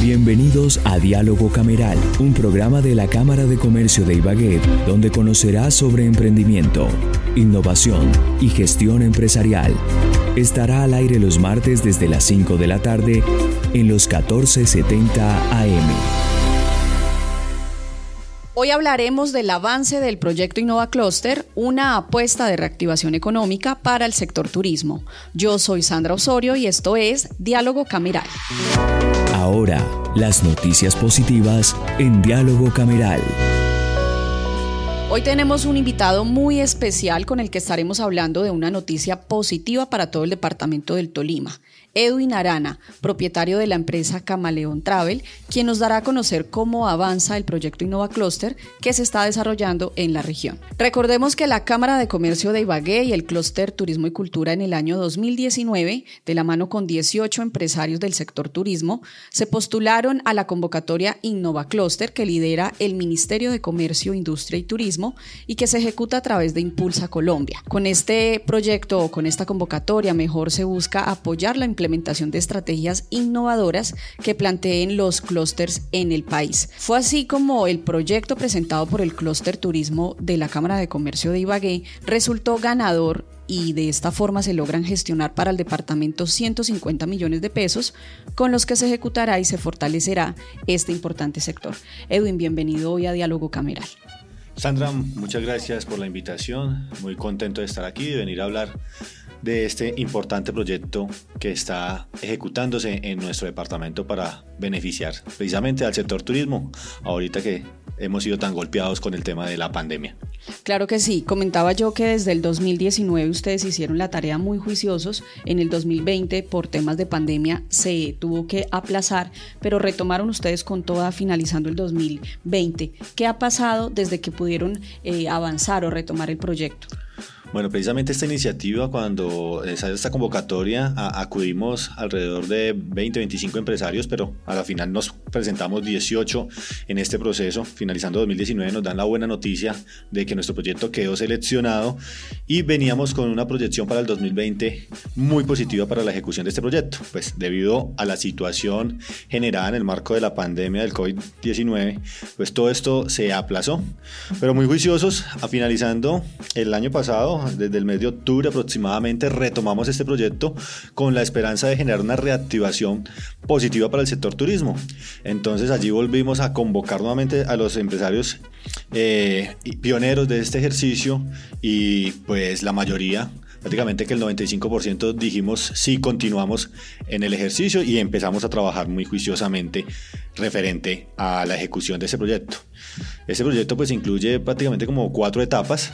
Bienvenidos a Diálogo Cameral, un programa de la Cámara de Comercio de Ibagué, donde conocerás sobre emprendimiento, innovación y gestión empresarial. Estará al aire los martes desde las 5 de la tarde en los 1470 AM. Hoy hablaremos del avance del proyecto Innova Cluster, una apuesta de reactivación económica para el sector turismo. Yo soy Sandra Osorio y esto es Diálogo Cameral. Ahora, las noticias positivas en Diálogo Cameral. Hoy tenemos un invitado muy especial con el que estaremos hablando de una noticia positiva para todo el departamento del Tolima. Edwin Arana, propietario de la empresa Camaleón Travel, quien nos dará a conocer cómo avanza el proyecto Innova Cluster que se está desarrollando en la región. Recordemos que la Cámara de Comercio de Ibagué y el Cluster Turismo y Cultura en el año 2019, de la mano con 18 empresarios del sector turismo, se postularon a la convocatoria Innova Cluster que lidera el Ministerio de Comercio, Industria y Turismo y que se ejecuta a través de Impulsa Colombia. Con este proyecto o con esta convocatoria mejor se busca apoyar la implementación de estrategias innovadoras que planteen los clústeres en el país. Fue así como el proyecto presentado por el Clúster Turismo de la Cámara de Comercio de Ibagué resultó ganador y de esta forma se logran gestionar para el departamento 150 millones de pesos con los que se ejecutará y se fortalecerá este importante sector. Edwin, bienvenido hoy a Diálogo Cameral. Sandra, muchas gracias por la invitación. Muy contento de estar aquí, de venir a hablar de este importante proyecto que está ejecutándose en nuestro departamento para beneficiar precisamente al sector turismo, ahorita que hemos sido tan golpeados con el tema de la pandemia. Claro que sí, comentaba yo que desde el 2019 ustedes hicieron la tarea muy juiciosos, en el 2020 por temas de pandemia se tuvo que aplazar, pero retomaron ustedes con toda finalizando el 2020. ¿Qué ha pasado desde que pudieron eh, avanzar o retomar el proyecto? Bueno, precisamente esta iniciativa, cuando sale esta convocatoria, acudimos alrededor de 20, 25 empresarios, pero a la final nos presentamos 18 en este proceso. Finalizando 2019 nos dan la buena noticia de que nuestro proyecto quedó seleccionado y veníamos con una proyección para el 2020 muy positiva para la ejecución de este proyecto. Pues debido a la situación generada en el marco de la pandemia del COVID-19, pues todo esto se aplazó. Pero muy juiciosos, a finalizando el año pasado, desde el mes de octubre aproximadamente, retomamos este proyecto con la esperanza de generar una reactivación positiva para el sector turismo. Entonces allí volvimos a convocar nuevamente a los empresarios eh, pioneros de este ejercicio y pues la mayoría prácticamente que el 95% dijimos sí, continuamos en el ejercicio y empezamos a trabajar muy juiciosamente referente a la ejecución de ese proyecto. Ese proyecto pues incluye prácticamente como cuatro etapas.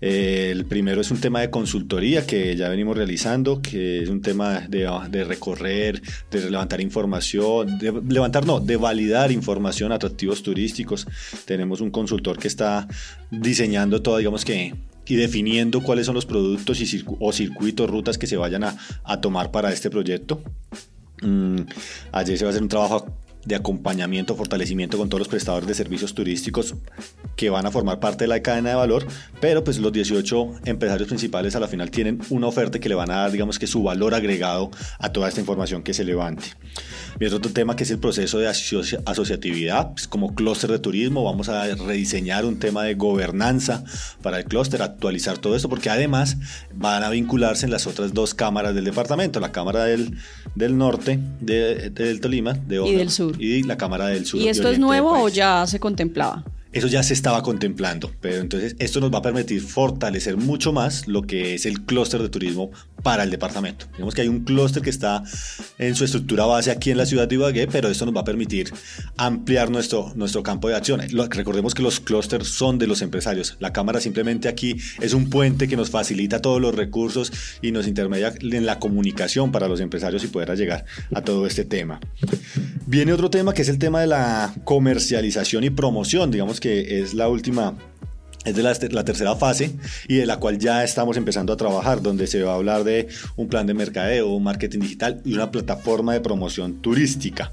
Eh, el primero es un tema de consultoría que ya venimos realizando, que es un tema de, recorrer, de levantar información, de levantar, no, de validar información, atractivos turísticos. Tenemos un consultor que está diseñando todo, digamos que y definiendo cuáles son los productos y o circuitos, rutas que se vayan a, tomar para este proyecto. Mm, ayer se va a hacer un trabajo de acompañamiento, fortalecimiento con todos los prestadores de servicios turísticos que van a formar parte de la cadena de valor, pero pues los 18 empresarios principales a la final tienen una oferta que le van a dar, digamos que su valor agregado a toda esta información que se levante. Otro tema que es el proceso de asociatividad, pues como clúster de turismo, vamos a rediseñar un tema de gobernanza para el clúster, actualizar todo esto, porque además van a vincularse en las otras dos cámaras del departamento, la Cámara del, del Norte de, del Tolima de y del Sur. Y la Cámara del Sur. ¿Y esto es nuevo o ya se contemplaba? Eso ya se estaba contemplando, pero entonces esto nos va a permitir fortalecer mucho más lo que es el clúster de turismo para el departamento. Digamos que hay un clúster que está en su estructura base aquí en la ciudad de Ibagué, pero esto nos va a permitir ampliar nuestro, nuestro campo de acción. Recordemos que los clústeres son de los empresarios. La Cámara simplemente aquí es un puente que nos facilita todos los recursos y nos intermedia en la comunicación para los empresarios y poder llegar a todo este tema. Viene otro tema que es el tema de la comercialización y promoción. Digamos que es la última es de la, la, tercera fase y de la cual ya estamos empezando a trabajar, donde se va a hablar de un plan de mercadeo, un marketing digital y una plataforma de promoción turística.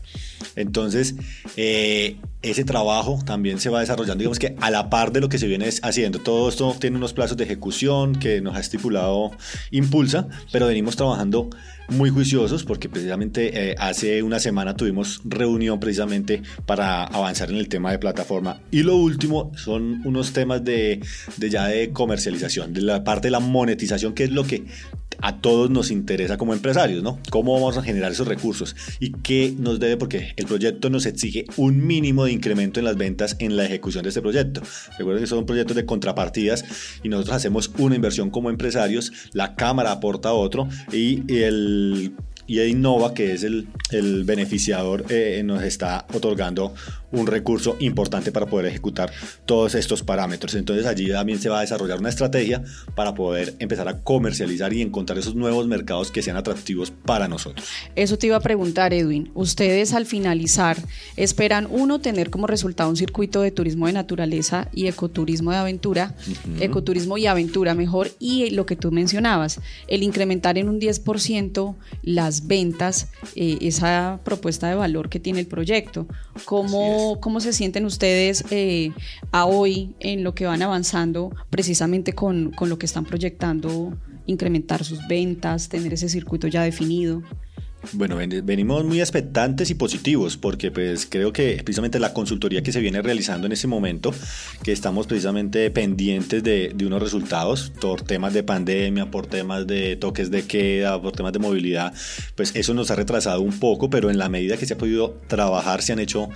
Entonces, eh, ese trabajo también se va desarrollando, digamos que a la par de lo que se viene haciendo. Todo esto tiene unos plazos de ejecución que nos ha estipulado Impulsa, pero venimos trabajando muy juiciosos porque precisamente eh, hace una semana tuvimos reunión precisamente para avanzar en el tema de plataforma. Y lo último son unos temas de, de ya de comercialización, de la parte de la monetización, que es lo que a todos nos interesa como empresarios, ¿no? ¿Cómo vamos a generar esos recursos? ¿Y qué nos debe? Porque el proyecto nos exige un mínimo de incremento en las ventas en la ejecución de este proyecto. Recuerden que son proyectos de contrapartidas y nosotros hacemos una inversión como empresarios, la cámara aporta otro y el y Innova, que es el, beneficiador, eh, nos está otorgando un recurso importante para poder ejecutar todos estos parámetros. Entonces allí también se va a desarrollar una estrategia para poder empezar a comercializar y encontrar esos nuevos mercados que sean atractivos para nosotros. Eso te iba a preguntar, Edwin. Ustedes al finalizar esperan, uno, tener como resultado un circuito de turismo de naturaleza y ecoturismo de aventura, ecoturismo y aventura mejor, y lo que tú mencionabas, el incrementar en un 10% las ventas, eh, esa propuesta de valor que tiene el proyecto. ¿Cómo ¿Cómo, se sienten ustedes eh, a hoy en lo que van avanzando precisamente con, con lo que están proyectando, incrementar sus ventas, tener ese circuito ya definido? Bueno, venimos muy expectantes y positivos porque pues creo que precisamente la consultoría que se viene realizando en ese momento, que estamos precisamente pendientes de, de, unos resultados por temas de pandemia, por temas de toques de queda, por temas de movilidad, pues eso nos ha retrasado un poco, pero en la medida que se ha podido trabajar, se han hecho,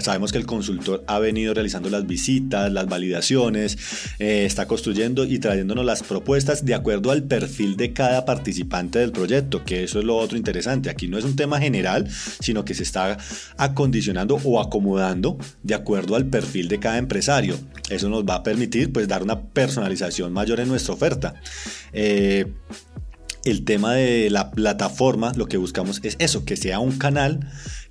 sabemos que el consultor ha venido realizando las visitas, las validaciones, eh, está construyendo y trayéndonos las propuestas de acuerdo al perfil de cada participante del proyecto, que eso es lo otro interesante Aquí no es un tema general, sino que se está acondicionando o acomodando de acuerdo al perfil de cada empresario. Eso nos va a permitir pues dar una personalización mayor en nuestra oferta. Eh, el tema de la plataforma, lo que buscamos es eso, que sea un canal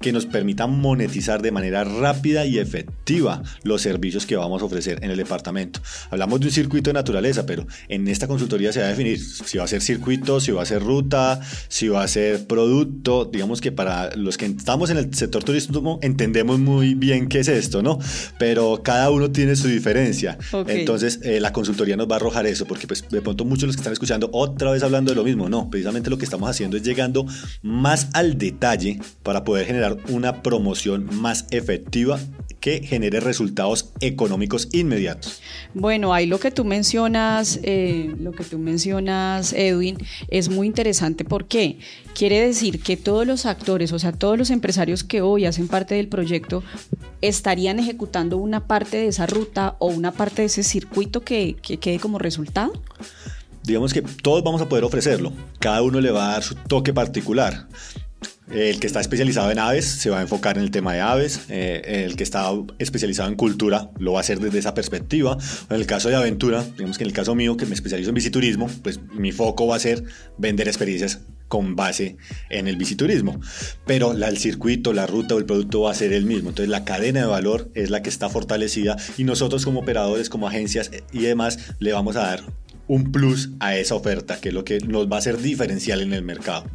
que nos permita monetizar de manera rápida y efectiva los servicios que vamos a ofrecer en el departamento. Hablamos de un circuito de naturaleza, pero en esta consultoría se va a definir si va a ser circuito, si va a ser ruta, si va a ser producto. Digamos que para los que estamos en el sector turismo entendemos muy bien qué es esto, ¿no? Pero cada uno tiene su diferencia. Entonces eh, la consultoría nos va a arrojar eso, porque pues de pronto muchos de los que están escuchando otra vez hablando de lo mismo, no, precisamente lo que estamos haciendo es llegando más al detalle para poder generar una promoción más efectiva que genere resultados económicos inmediatos. Bueno, ahí lo que tú mencionas, eh, lo que tú mencionas, Edwin, es muy interesante porque quiere decir que todos los actores, o sea, todos los empresarios que hoy hacen parte del proyecto, estarían ejecutando una parte de esa ruta o una parte de ese circuito que, que quede como resultado. Digamos que todos vamos a poder ofrecerlo, cada uno le va a dar su toque particular. El que está especializado en aves se va a enfocar en el tema de aves. Eh, el que está especializado en cultura lo va a hacer desde esa perspectiva. En el caso de aventura, digamos que en el caso mío, que me especializo en biciturismo, pues mi foco va a ser vender experiencias con base en el biciturismo. Pero el circuito, la ruta o el producto va a ser el mismo. Entonces la cadena de valor es la que está fortalecida y nosotros como operadores, como agencias y demás, le vamos a dar un plus a esa oferta, que es lo que nos va a hacer diferencial en el mercado.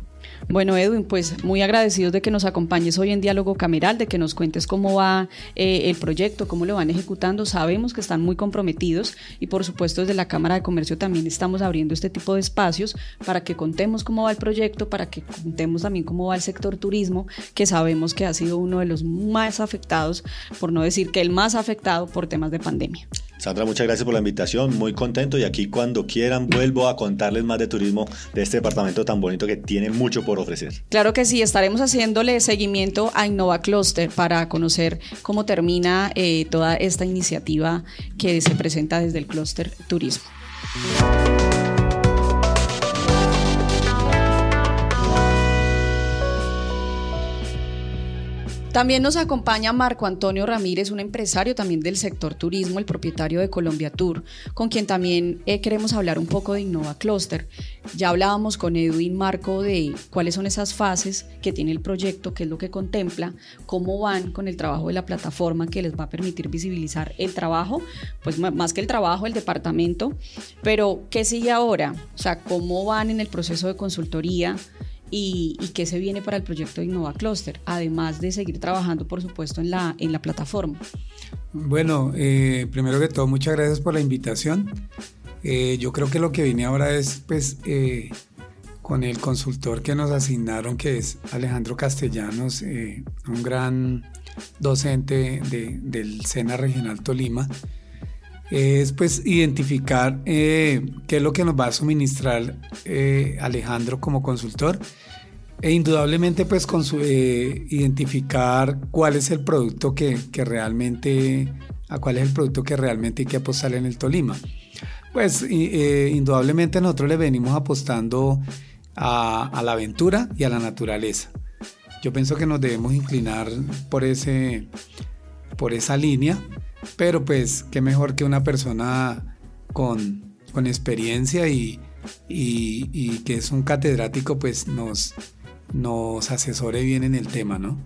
Bueno, Edwin, pues muy agradecidos de que nos acompañes hoy en Diálogo Cameral, de que nos cuentes cómo va eh, el proyecto, cómo lo van ejecutando. Sabemos que están muy comprometidos y por supuesto desde la Cámara de Comercio también estamos abriendo este tipo de espacios para que contemos cómo va el proyecto, para que contemos también cómo va el sector turismo, que sabemos que ha sido uno de los más afectados, por no decir que el más afectado por temas de pandemia. Sandra, muchas gracias por la invitación, muy contento y aquí cuando quieran vuelvo a contarles más de turismo de este departamento tan bonito que tiene mucho por ofrecer. Claro que sí, estaremos haciéndole seguimiento a Innova Cluster para conocer cómo termina eh, toda esta iniciativa que se presenta desde el Cluster Turismo. También nos acompaña Marco Antonio Ramírez, un empresario también del sector turismo, el propietario de Colombia Tour, con quien también eh, queremos hablar un poco de Innova Cluster. Ya hablábamos con Edwin Marco de cuáles son esas fases que tiene el proyecto, qué es lo que contempla, cómo van con el trabajo de la plataforma que les va a permitir visibilizar el trabajo, pues más que el trabajo, el departamento, pero ¿qué sigue ahora? O sea, cómo van en el proceso de consultoría y, qué se viene para el proyecto de Innova Cluster, además de seguir trabajando, por supuesto, en la, en la plataforma. Bueno, eh, primero que todo, muchas gracias por la invitación. Eh, yo creo que lo que viene ahora es, pues, eh, con el consultor que nos asignaron, que es Alejandro Castellanos, un gran docente del SENA Regional Tolima, es pues identificar qué es lo que nos va a suministrar Alejandro como consultor e indudablemente pues con su, identificar cuál es el producto que, que, realmente, a cuál es el producto que realmente hay que apostar en el Tolima. Pues eh, indudablemente nosotros le venimos apostando a, a, la aventura y a la naturaleza. Yo pienso que nos debemos inclinar por, ese, por esa línea, pero pues qué mejor que una persona con, con experiencia y, y, y que es un catedrático pues nos, nos asesore bien en el tema, ¿no?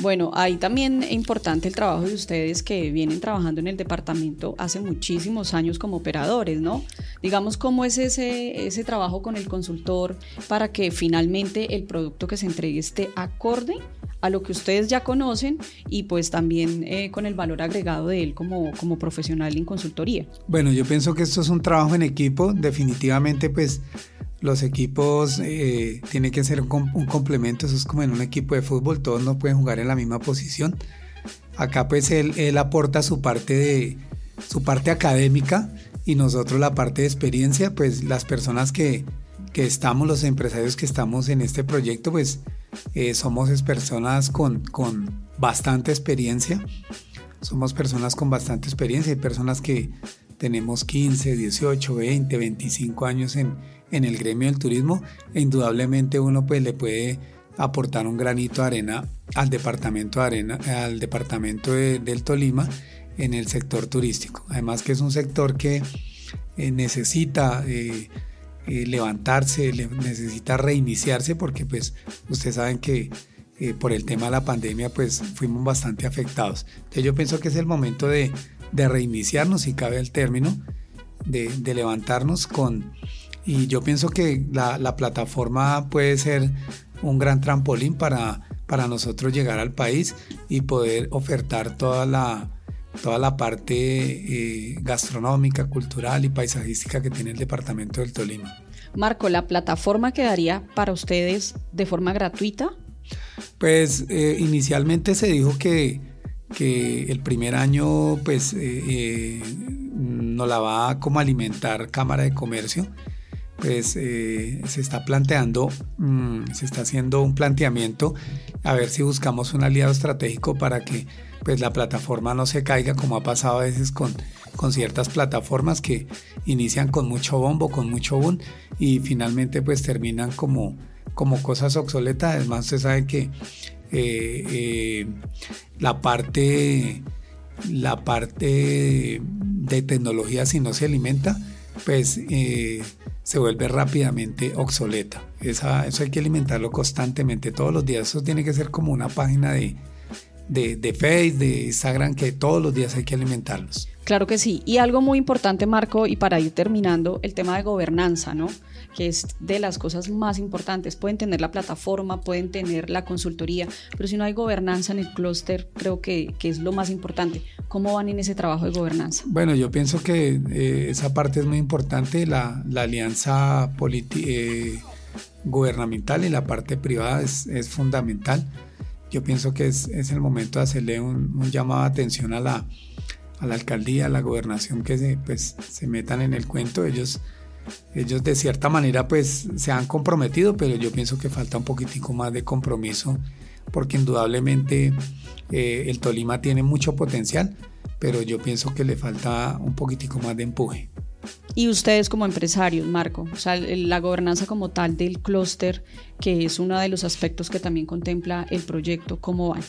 Bueno, ahí también es importante el trabajo de ustedes que vienen trabajando en el departamento hace muchísimos años como operadores, ¿no? Digamos, ¿cómo es ese, ese trabajo con el consultor para que finalmente el producto que se entregue esté acorde a lo que ustedes ya conocen y pues también eh, con el valor agregado de él como, como profesional en consultoría? Bueno, yo pienso que esto es un trabajo en equipo, definitivamente pues los equipos eh, tienen que ser un, complemento, eso es como en un equipo de fútbol, todos no pueden jugar en la misma posición. Acá pues él, él aporta su parte de su parte académica y nosotros la parte de experiencia, pues las personas que, que estamos, los empresarios que estamos en este proyecto, pues eh, somos personas con, con bastante experiencia, somos personas con bastante experiencia. Y personas que tenemos 15, 18, 20, 25 años en, en el gremio del turismo. E indudablemente uno pues le puede aportar un granito de arena al departamento de arena al departamento del Tolima en el sector turístico. Además que es un sector que eh, necesita eh, eh, levantarse necesita reiniciarse porque pues ustedes saben que por el tema de la pandemia pues fuimos bastante afectados. Entonces yo pienso que es el momento de, de reiniciarnos si cabe el término de, de levantarnos con y yo pienso que la, plataforma puede ser un gran trampolín para, para nosotros llegar al país y poder ofertar toda la, toda la parte eh, gastronómica, cultural y paisajística que tiene el departamento del Tolima. Marco, ¿la plataforma quedaría para ustedes de forma gratuita? Pues eh, inicialmente se dijo que, que, el primer año pues eh, nos la va a como alimentar Cámara de Comercio pues eh, se está planteando, mm, se está haciendo un planteamiento a ver si buscamos un aliado estratégico para que pues la plataforma no se caiga como ha pasado a veces con, con ciertas plataformas que inician con mucho bombo, con mucho boom y finalmente pues terminan como, como cosas obsoletas. Además usted sabe que eh, eh, la parte la parte de tecnología si no se alimenta pues se vuelve rápidamente obsoleta. Eso hay que alimentarlo constantemente, todos los días. Eso tiene que ser como una página de, de, de Facebook, de Instagram, que todos los días hay que alimentarlos. Claro que sí. Y algo muy importante, Marco, y para ir terminando, el tema de gobernanza, ¿no? Que es de las cosas más importantes. Pueden tener la plataforma, pueden tener la consultoría, pero si no hay gobernanza en el clúster, creo que, que, es lo más importante. ¿Cómo van en ese trabajo de gobernanza? Bueno, yo pienso que eh, esa parte es muy importante, la, la alianza eh, gubernamental y la parte privada es, es fundamental. Yo pienso que es, es, el momento de hacerle un, llamado de atención a la a la alcaldía, a la gobernación que se, pues, se metan en el cuento. Ellos, ellos de cierta manera pues se han comprometido, pero yo pienso que falta un poquitico más de compromiso porque indudablemente eh, el Tolima tiene mucho potencial, pero yo pienso que le falta un poquitico más de empuje. Y ustedes como empresarios, Marco, o sea, la gobernanza como tal del clúster, que es uno de los aspectos que también contempla el proyecto, ¿cómo van?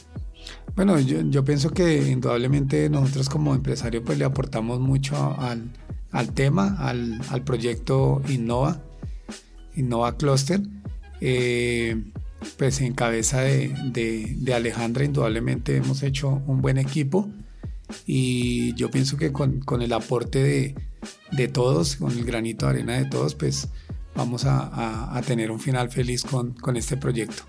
Bueno, yo, pienso que indudablemente nosotros como empresarios pues le aportamos mucho al, tema, al, proyecto Innova, Innova Cluster. Eh, pues en cabeza de, Alejandra indudablemente hemos hecho un buen equipo y yo pienso que con, el aporte de, todos, con el granito de arena de todos, pues vamos a, tener un final feliz con, con este proyecto.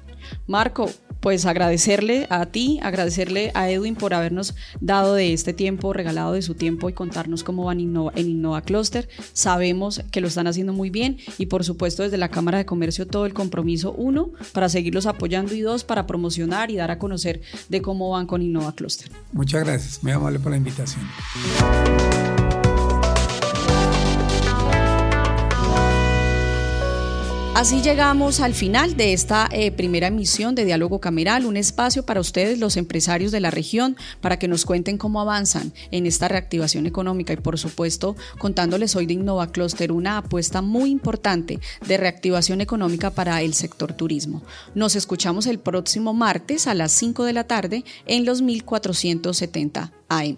Marco, pues agradecerle a ti, agradecerle a Edwin por habernos dado de este tiempo, regalado de su tiempo y contarnos cómo van en Innova Cluster. Sabemos que lo están haciendo muy bien y por supuesto desde la Cámara de Comercio todo el compromiso, uno, para seguirlos apoyando y dos, para promocionar y dar a conocer de cómo van con Innova Cluster. Muchas gracias, muy amable por la invitación. Así llegamos al final de esta eh, primera emisión de Diálogo Cameral, un espacio para ustedes, los empresarios de la región, para que nos cuenten cómo avanzan en esta reactivación económica y por supuesto contándoles hoy de Innova Cluster, una apuesta muy importante de reactivación económica para el sector turismo. Nos escuchamos el próximo martes a las 5 de la tarde en los 1470 AM.